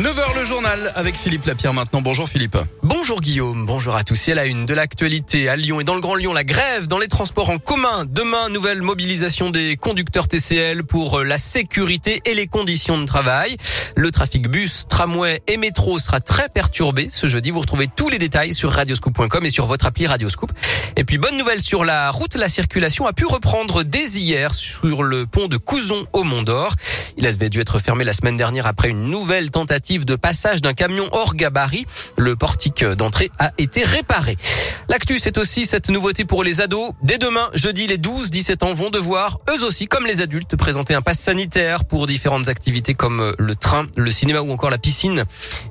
9h le journal avec Philippe Lapierre maintenant. Bonjour Philippe. Bonjour Guillaume, bonjour à tous. À la une de l'actualité à Lyon et dans le Grand Lyon, la grève dans les transports en commun. Demain, nouvelle mobilisation des conducteurs TCL pour la sécurité et les conditions de travail. Le trafic bus, tramway et métro sera très perturbé ce jeudi. Vous retrouvez tous les détails sur radioscoop.com et sur votre appli Radioscoop. Et puis bonne nouvelle sur la route, la circulation a pu reprendre dès hier sur le pont de Couzon au Mont d'Or. Il avait dû être fermé la semaine dernière après une nouvelle tentative de passage d'un camion hors gabarit. Le portique d'entrée a été réparé. L'actu, c'est aussi cette nouveauté pour les ados. Dès demain, jeudi, les 12-17 ans vont devoir, eux aussi, comme les adultes, présenter un pass sanitaire pour différentes activités comme le train, le cinéma ou encore la piscine.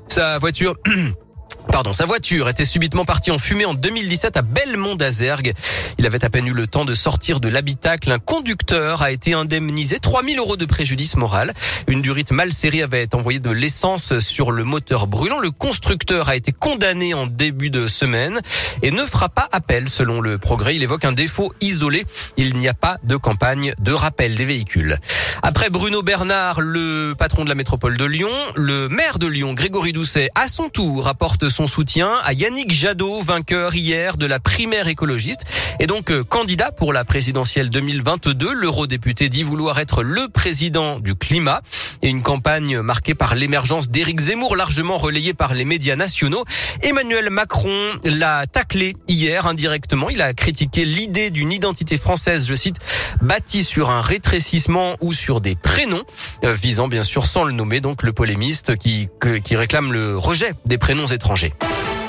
Sa voiture Pardon, sa voiture était subitement partie en fumée en 2017 à Belmont d'Azergue. Il avait à peine eu le temps de sortir de l'habitacle. Un conducteur a été indemnisé 3000 euros de préjudice moral. Une durite mal serrée avait envoyé de l'essence sur le moteur brûlant. Le constructeur a été condamné en début de semaine et ne fera pas appel selon le progrès. Il évoque un défaut isolé. Il n'y a pas de campagne de rappel des véhicules. Après Bruno Bernard, le patron de la métropole de Lyon, le maire de Lyon, Grégory Doucet, à son tour, apporte son soutien à Yannick Jadot, vainqueur hier de la primaire écologiste et donc euh, candidat pour la présidentielle 2022. L'eurodéputé dit vouloir être le président du climat et une campagne marquée par l'émergence d'Éric Zemmour, largement relayée par les médias nationaux. Emmanuel Macron l'a taclé hier indirectement. Il a critiqué l'idée d'une identité française, je cite, bâtie sur un rétrécissement ou sur des prénoms, euh, visant bien sûr sans le nommer, donc le polémiste qui, qui réclame le rejet des prénoms étrangers. Angers.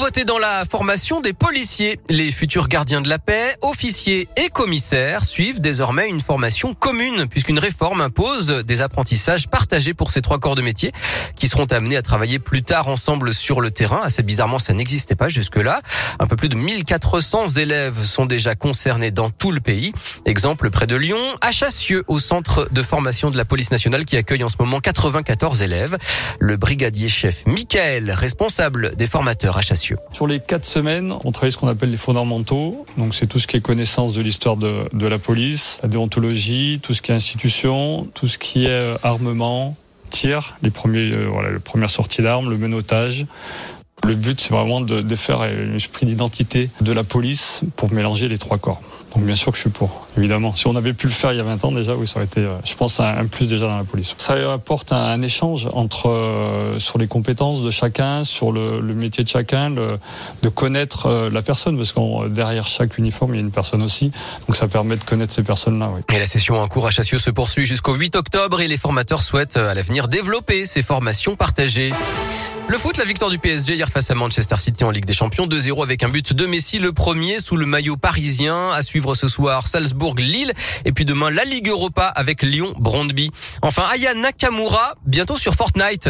Nouveauté dans la formation des policiers. Les futurs gardiens de la paix, officiers et commissaires suivent désormais une formation commune puisqu'une réforme impose des apprentissages partagés pour ces trois corps de métier qui seront amenés à travailler plus tard ensemble sur le terrain. Assez bizarrement, ça n'existait pas jusque-là. Un peu plus de 1400 élèves sont déjà concernés dans tout le pays. Exemple près de Lyon, à Chassieux, au centre de formation de la police nationale qui accueille en ce moment 94 élèves. Le brigadier chef Michael, responsable des formateurs à Chassieux sur les quatre semaines, on travaille ce qu'on appelle les fondamentaux. Donc c'est tout ce qui est connaissance de l'histoire de, la police, la déontologie, tout ce qui est institution, tout ce qui est euh, armement, tir, les euh, les premières sorties d'armes, le menottage. Le but, c'est vraiment de, faire un esprit d'identité de la police pour mélanger les trois corps. Donc bien sûr que je suis pour, évidemment. Si on avait pu le faire il y a 20 ans déjà, oui, ça aurait été, euh, je pense, un, plus déjà dans la police. Ça apporte un, échange entre euh, sur les compétences de chacun, sur le, métier de chacun, de connaître euh, la personne, parce que derrière chaque uniforme, il y a une personne aussi. Donc ça permet de connaître ces personnes-là. Oui. Et la session en cours à Chassieux se poursuit jusqu'au 8 octobre et les formateurs souhaitent à l'avenir développer ces formations partagées. Le foot, la victoire du PSG hier face à Manchester City en Ligue des Champions, 2-0 avec un but de Messi, le premier sous le maillot parisien. À suivre ce soir Salzbourg-Lille et puis demain la Ligue Europa avec Lyon-Brondby. Enfin, Aya Nakamura, bientôt sur Fortnite.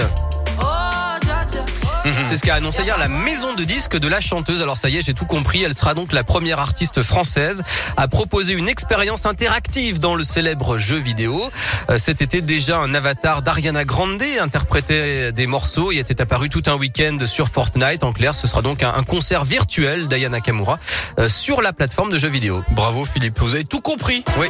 C'est ce qu'a annoncé hier la maison de disques de la chanteuse. Alors ça y est, j'ai tout compris. Elle sera donc la première artiste française à proposer une expérience interactive dans le célèbre jeu vidéo. Euh, cet été déjà, un avatar d'Ariana Grande interprétait des morceaux et était apparu tout un week-end sur Fortnite. En clair, ce sera donc un concert virtuel d'Ayana Kamura euh, sur la plateforme de jeux vidéo. Bravo Philippe, vous avez tout compris. Oui.